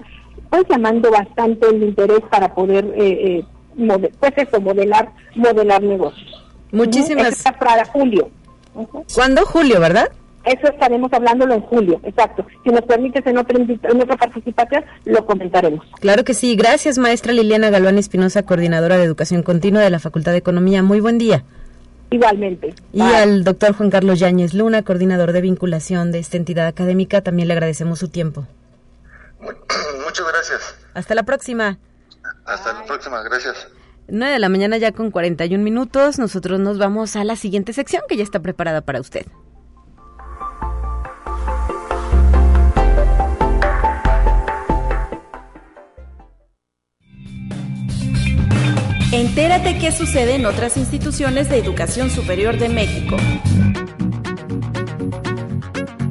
I: pues llamando bastante el interés para poder eh, eh, pues eso, modelar, modelar negocios.
B: Muchísimas.
I: para julio.
B: ¿Cuándo? Julio, ¿verdad?
I: Eso estaremos hablándolo en julio, exacto. Si nos permites en otra, en otra participación, lo comentaremos.
B: Claro que sí. Gracias, maestra Liliana Galván Espinosa, coordinadora de Educación Continua de la Facultad de Economía. Muy buen día.
I: Igualmente.
B: Y al doctor Juan Carlos Yáñez Luna, coordinador de vinculación de esta entidad académica, también le agradecemos su tiempo.
J: Muchas gracias.
B: Hasta la próxima.
J: Hasta la próxima, gracias.
B: 9 de la mañana ya con 41 minutos. Nosotros nos vamos a la siguiente sección que ya está preparada para usted.
C: Entérate qué sucede en otras instituciones de educación superior de México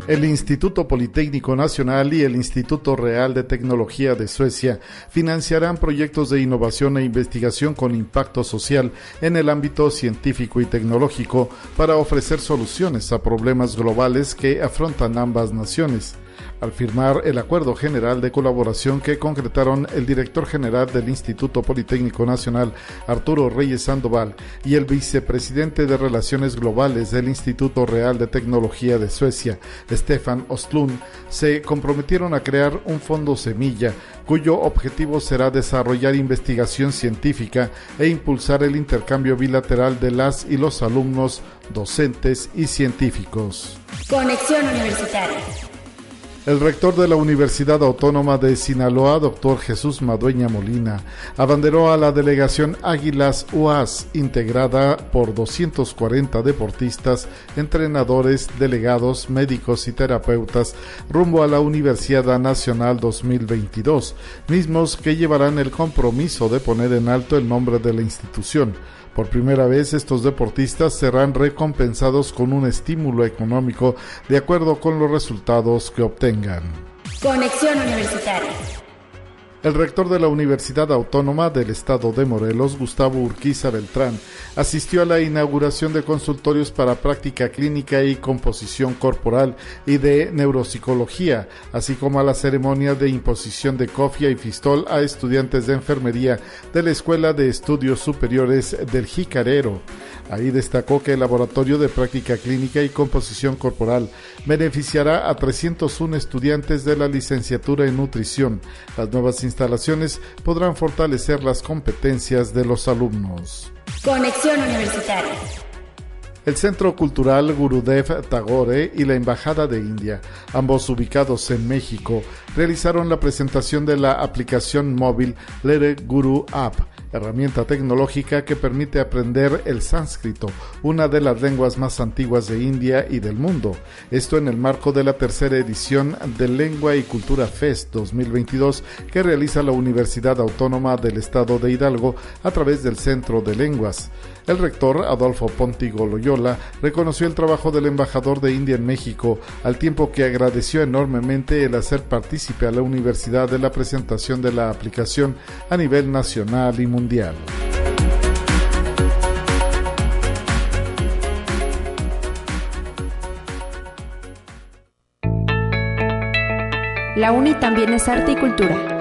K: el Instituto Politécnico Nacional y el Instituto Real de Tecnología de Suecia financiarán proyectos de innovación e investigación con impacto social en el ámbito científico y tecnológico para ofrecer soluciones a problemas globales que afrontan ambas naciones. Al firmar el acuerdo general de colaboración que concretaron el director general del Instituto Politécnico Nacional, Arturo Reyes Sandoval, y el vicepresidente de Relaciones Globales del Instituto Real de Tecnología de Suecia, Stefan Ostlund, se comprometieron a crear un fondo semilla cuyo objetivo será desarrollar investigación científica e impulsar el intercambio bilateral de las y los alumnos, docentes y científicos.
L: Conexión Universitaria.
K: El rector de la Universidad Autónoma de Sinaloa, doctor Jesús Madueña Molina, abanderó a la delegación Águilas UAS, integrada por 240 deportistas, entrenadores, delegados, médicos y terapeutas, rumbo a la Universidad Nacional 2022, mismos que llevarán el compromiso de poner en alto el nombre de la institución por primera vez estos deportistas serán recompensados con un estímulo económico de acuerdo con los resultados que obtengan.
L: Conexión Universitaria.
K: El rector de la Universidad Autónoma del Estado de Morelos, Gustavo Urquiza Beltrán, asistió a la inauguración de consultorios para práctica clínica y composición corporal y de neuropsicología, así como a la ceremonia de imposición de cofia y fistol a estudiantes de enfermería de la Escuela de Estudios Superiores del Jicarero. Ahí destacó que el Laboratorio de Práctica Clínica y Composición Corporal beneficiará a 301 estudiantes de la licenciatura en nutrición. Las nuevas instalaciones podrán fortalecer las competencias de los alumnos.
L: Conexión Universitaria.
K: El Centro Cultural Gurudev Tagore y la Embajada de India, ambos ubicados en México, realizaron la presentación de la aplicación móvil Lere Guru App herramienta tecnológica que permite aprender el sánscrito, una de las lenguas más antiguas de India y del mundo. Esto en el marco de la tercera edición de Lengua y Cultura Fest 2022 que realiza la Universidad Autónoma del Estado de Hidalgo a través del Centro de Lenguas. El rector Adolfo Pontigo Loyola reconoció el trabajo del embajador de India en México, al tiempo que agradeció enormemente el hacer partícipe a la universidad de la presentación de la aplicación a nivel nacional y mundial.
B: La UNI también es arte y cultura.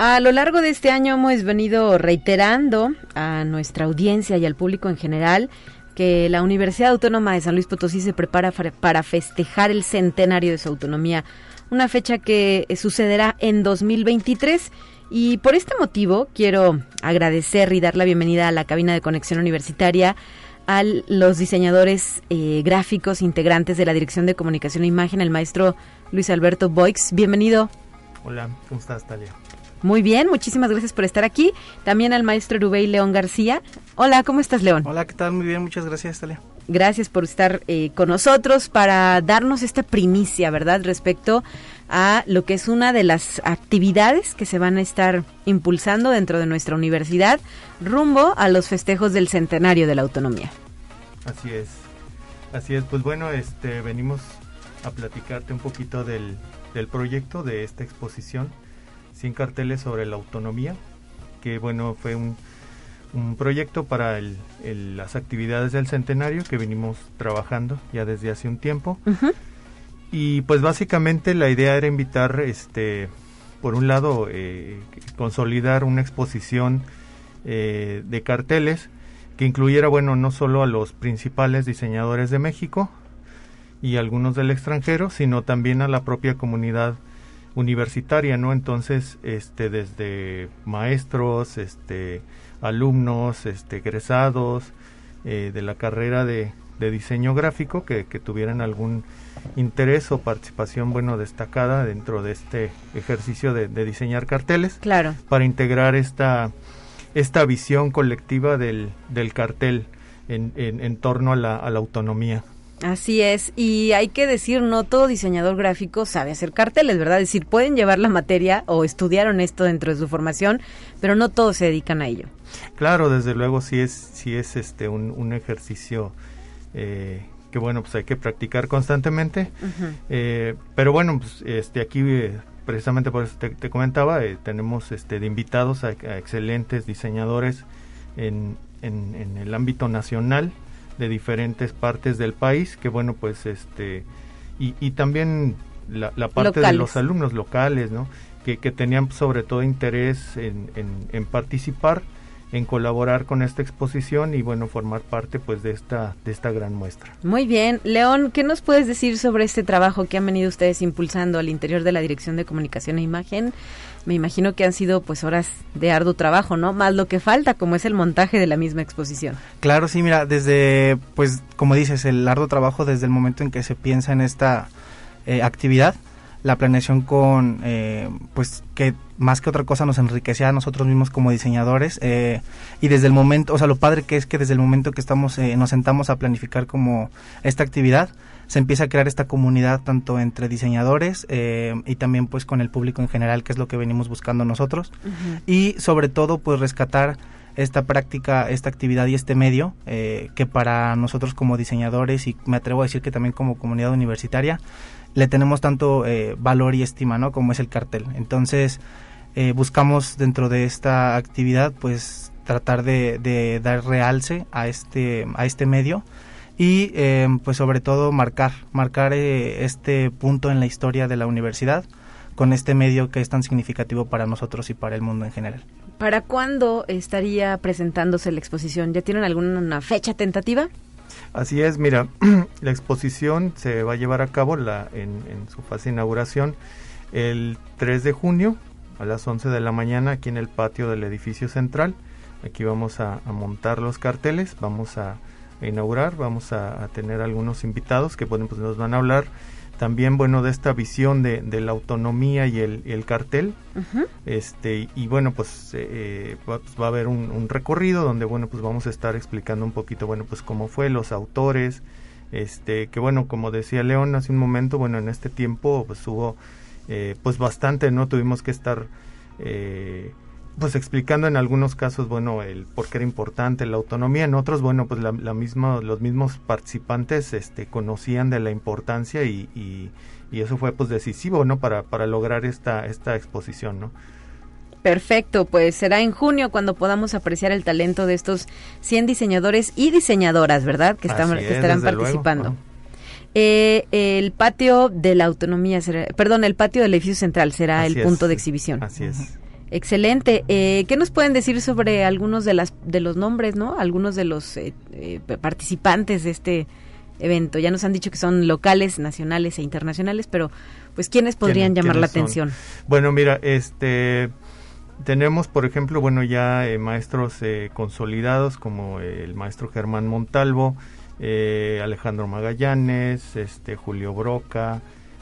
B: A lo largo de este año hemos venido reiterando a nuestra audiencia y al público en general que la Universidad Autónoma de San Luis Potosí se prepara para festejar el centenario de su autonomía, una fecha que sucederá en 2023. Y por este motivo quiero agradecer y dar la bienvenida a la cabina de conexión universitaria a los diseñadores eh, gráficos integrantes de la Dirección de Comunicación e Imagen, el maestro Luis Alberto Boix. Bienvenido.
M: Hola, ¿cómo estás, Talia?
B: Muy bien, muchísimas gracias por estar aquí. También al maestro Rubey León García. Hola, ¿cómo estás, León?
M: Hola, ¿qué tal? Muy bien, muchas gracias, Talia.
B: Gracias por estar eh, con nosotros para darnos esta primicia, ¿verdad? Respecto a lo que es una de las actividades que se van a estar impulsando dentro de nuestra universidad rumbo a los festejos del centenario de la autonomía.
M: Así es, así es. Pues bueno, este, venimos a platicarte un poquito del, del proyecto de esta exposición 100 carteles sobre la autonomía, que bueno, fue un, un proyecto para el, las actividades del centenario que venimos trabajando ya desde hace un tiempo. Y pues básicamente la idea era invitar, este, por un lado, eh, consolidar una exposición eh, de carteles que incluyera, bueno, no solo a los principales diseñadores de México y algunos del extranjero, sino también a la propia comunidad universitaria, ¿no? Entonces, este, desde maestros, este, alumnos, este, egresados eh, de la carrera de, diseño gráfico que, tuvieran algún interés o participación, bueno, destacada dentro de este ejercicio de, diseñar carteles.
B: Claro.
M: Para integrar esta, esta visión colectiva del, del cartel en, en, en torno a la, a la autonomía.
B: Así es, y hay que decir, no todo diseñador gráfico sabe hacer carteles, ¿verdad? Es decir, pueden llevar la materia o estudiaron esto dentro de su formación, pero no todos se dedican a ello.
M: Claro, desde luego sí es, sí es este un, ejercicio eh, que bueno, pues hay que practicar constantemente, eh, pero bueno, pues este aquí eh, precisamente por eso te, comentaba, tenemos este de invitados a, excelentes diseñadores en, en, en el ámbito nacional, de diferentes partes del país, que bueno, pues este, y, y también la, la parte de los alumnos locales, ¿no? Que, que tenían sobre todo interés en, en, en participar en colaborar con esta exposición y bueno formar parte pues de esta de esta gran muestra.
B: Muy bien, León, ¿qué nos puedes decir sobre este trabajo que han venido ustedes impulsando al interior de la Dirección de Comunicación e Imagen? Me imagino que han sido pues horas de arduo trabajo, ¿no? Más lo que falta, como es el montaje de la misma exposición.
N: Claro, sí, mira, desde pues como dices, el arduo trabajo desde el momento en que se piensa en esta eh, actividad la planeación con, eh, pues que más que otra cosa nos enriquece a nosotros mismos como diseñadores eh, y desde el momento, o sea, lo padre que es que desde el momento que estamos, eh, nos sentamos a planificar como esta actividad, se empieza a crear esta comunidad tanto entre diseñadores y también pues con el público en general, que es lo que venimos buscando nosotros y sobre todo pues rescatar esta práctica, esta actividad y este medio, que para nosotros como diseñadores y me atrevo a decir que también como comunidad universitaria, le tenemos tanto eh, valor y estima, ¿no? Como es el cartel. Entonces, eh, buscamos dentro de esta actividad, pues, tratar de, dar realce a este, a este medio y, eh, pues, sobre todo, marcar, marcar este punto en la historia de la universidad con este medio que es tan significativo para nosotros y para el mundo en general.
B: ¿Para cuándo estaría presentándose la exposición? ¿Ya tienen alguna fecha tentativa?
M: Así es, mira, la exposición se va a llevar a cabo la, en, su fase de inauguración el 3 de junio a las 11 de la mañana aquí en el patio del edificio central. Aquí vamos a, montar los carteles, vamos a, inaugurar, vamos a, tener algunos invitados que pues nos van a hablar también bueno de esta visión de, de la autonomía y el, el cartel. Este y bueno pues, eh, pues va a haber un, recorrido donde bueno pues vamos a estar explicando un poquito bueno pues cómo fue los autores. Este que bueno como decía León hace un momento bueno en este tiempo pues hubo eh, pues bastante no tuvimos que estar eh, pues explicando en algunos casos, bueno, el por qué era importante la autonomía, en otros, bueno, pues la, misma, los mismos participantes este, conocían de la importancia y, y, eso fue pues decisivo, ¿no? Para, para lograr esta, esta exposición, ¿no?
B: Perfecto, pues será en junio cuando podamos apreciar el talento de estos 100 diseñadores y diseñadoras, ¿verdad? Que, están, que estarán participando. Eh, el patio de la autonomía, será, perdón, el patio del edificio central será el punto de exhibición.
M: Así es.
B: Excelente. Eh, ¿Qué nos pueden decir sobre algunos de las de los nombres, no? Algunos de los eh, eh, participantes de este evento. Ya nos han dicho que son locales, nacionales e internacionales, pero pues quiénes podrían llamar la atención.
M: Bueno, mira, este tenemos, por ejemplo, bueno ya maestros consolidados como el maestro Germán Montalvo, Alejandro Magallanes, este Julio Broca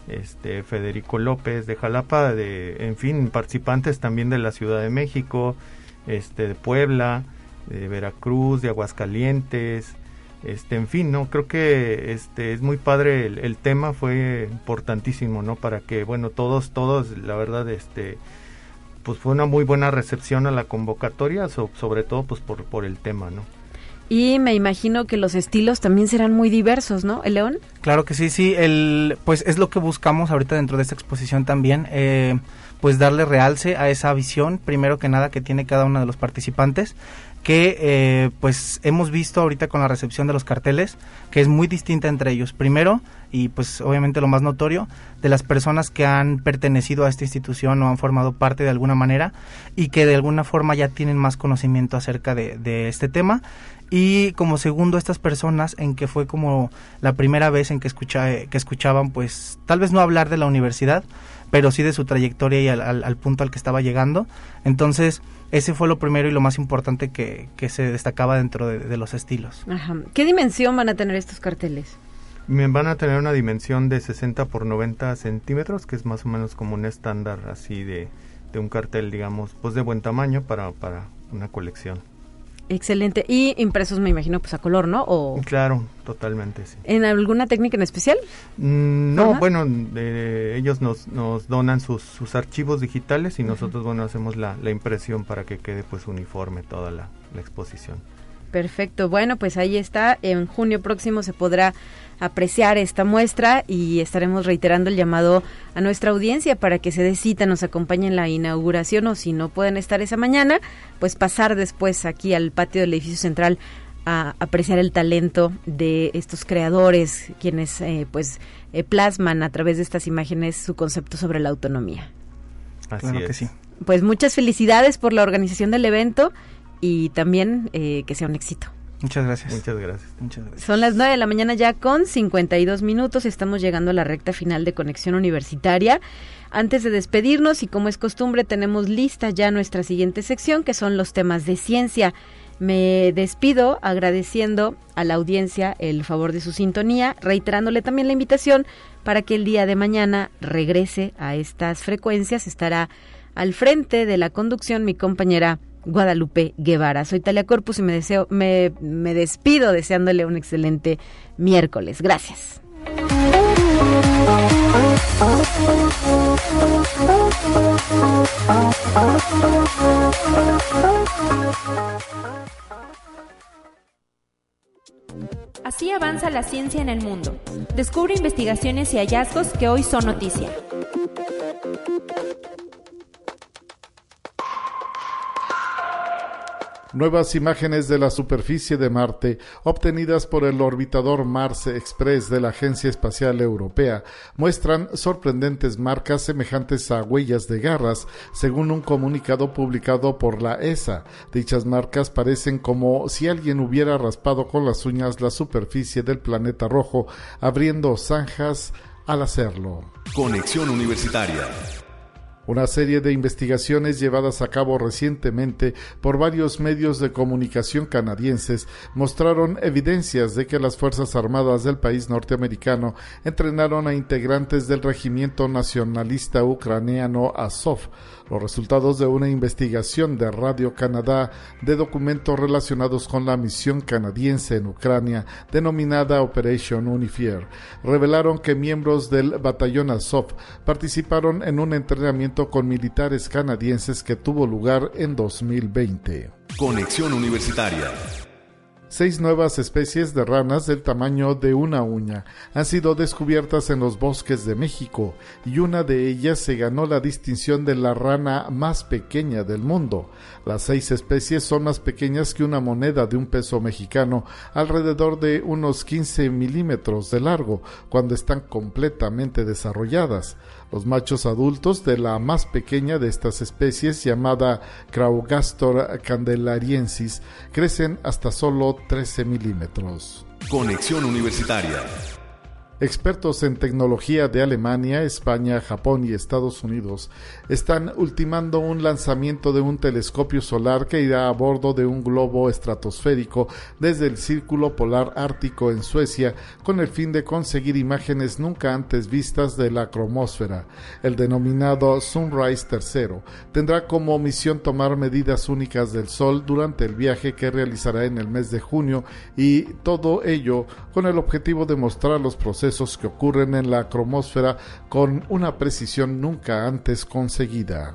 M: este Federico López de Jalapa, de, en fin, participantes también de la Ciudad de México, este de Puebla, de Veracruz, de Aguascalientes, este, en fin, no creo que este es muy padre el, tema, fue importantísimo, ¿no? Para que, bueno, todos, todos, la verdad, este, pues fue una muy buena recepción a la convocatoria, sobre todo, pues por, por el tema, ¿no?
B: Y me imagino que los estilos también serán muy diversos, ¿no, el León?
N: Claro que sí, sí. El, pues es lo que buscamos ahorita dentro de esta exposición también. Eh, pues darle realce a esa visión, primero que nada, que tiene cada uno de los participantes que eh, pues hemos visto ahorita con la recepción de los carteles que es muy distinta entre ellos. Primero, y pues obviamente lo más notorio, de las personas que han pertenecido a esta institución o han formado parte de alguna manera y que de alguna forma ya tienen más conocimiento acerca de, de este tema y como segundo estas personas en que fue como la primera vez en que, escucha, que escuchaban pues tal vez no hablar de la universidad pero sí de su trayectoria y al, punto al que estaba llegando entonces ese fue lo primero y lo más importante que, se destacaba dentro de, los estilos
B: ¿qué dimensión van a tener estos carteles?
M: Van a tener una dimensión de 60 por 90 centímetros, que es más o menos como un estándar así de, de un cartel, digamos, pues de buen tamaño para, para una colección.
B: Excelente. Y impresos, me imagino, pues a color, ¿no? O...
M: Claro, totalmente, sí.
B: ¿En alguna técnica en especial?
M: Mm, no, bueno, ellos nos, nos donan sus, sus archivos digitales y nosotros, bueno, hacemos la, la, impresión para que quede pues uniforme toda la, la exposición.
B: Perfecto. Bueno, pues ahí está. En junio próximo se podrá apreciar esta muestra y estaremos reiterando el llamado a nuestra audiencia para que se dé cita, nos acompañen en la inauguración o si no pueden estar esa mañana, pues pasar después aquí al patio del edificio central a apreciar el talento de estos creadores, quienes eh, pues eh, plasman a través de estas imágenes su concepto sobre la autonomía.
M: Así
N: Claro
M: es.
N: que sí.
B: Pues muchas felicidades por la organización del evento y también eh, que sea un éxito.
N: Muchas gracias.
M: Muchas gracias.
N: Muchas gracias.
B: Son las 9 de la mañana ya con 52 minutos. Estamos llegando a la recta final de Conexión Universitaria. Antes de despedirnos y como es costumbre tenemos lista ya nuestra siguiente sección que son los temas de ciencia. Me despido agradeciendo a la audiencia el favor de su sintonía, reiterándole también la invitación para que el día de mañana regrese a estas frecuencias. Estará al frente de la conducción mi compañera Guadalupe Guevara. Soy Talia Corpus y me deseo, me, me despido deseándole un excelente miércoles. Gracias.
L: Así avanza la ciencia en el mundo. Descubre investigaciones y hallazgos que hoy son noticia.
K: Nuevas imágenes de la superficie de Marte, obtenidas por el orbitador Mars Express de la Agencia Espacial Europea, muestran sorprendentes marcas semejantes a huellas de garras, según un comunicado publicado por la ESA. Dichas marcas parecen como si alguien hubiera raspado con las uñas la superficie del planeta rojo, abriendo zanjas al hacerlo.
A: Conexión Universitaria.
K: Una serie de investigaciones llevadas a cabo recientemente por varios medios de comunicación canadienses mostraron evidencias de que las Fuerzas Armadas del país norteamericano entrenaron a integrantes del regimiento nacionalista ucraniano Azov. Los resultados de una investigación de Radio Canadá de documentos relacionados con la misión canadiense en Ucrania, denominada Operation Unifier, revelaron que miembros del batallón Azov participaron en un entrenamiento con militares canadienses que tuvo lugar en 2020.
A: Conexión Universitaria.
K: Seis nuevas especies de ranas del tamaño de una uña han sido descubiertas en los bosques de México y una de ellas se ganó la distinción de la rana más pequeña del mundo. Las seis especies son más pequeñas que una moneda de un peso mexicano, alrededor de unos 15 milímetros de largo, cuando están completamente desarrolladas. Los machos adultos de la más pequeña de estas especies, llamada Craugastor candelariensis, crecen hasta solo 13 milímetros.
A: Conexión Universitaria.
K: Expertos en tecnología de Alemania, España, Japón y Estados Unidos están ultimando un lanzamiento de un telescopio solar que irá a bordo de un globo estratosférico desde el Círculo Polar Ártico en Suecia con el fin de conseguir imágenes nunca antes vistas de la cromósfera. El denominado Sunrise III tendrá como misión tomar medidas únicas del Sol durante el viaje que realizará en el mes de junio y todo ello con el objetivo de mostrar los procesos que ocurren en la cromósfera con una precisión nunca antes conseguida.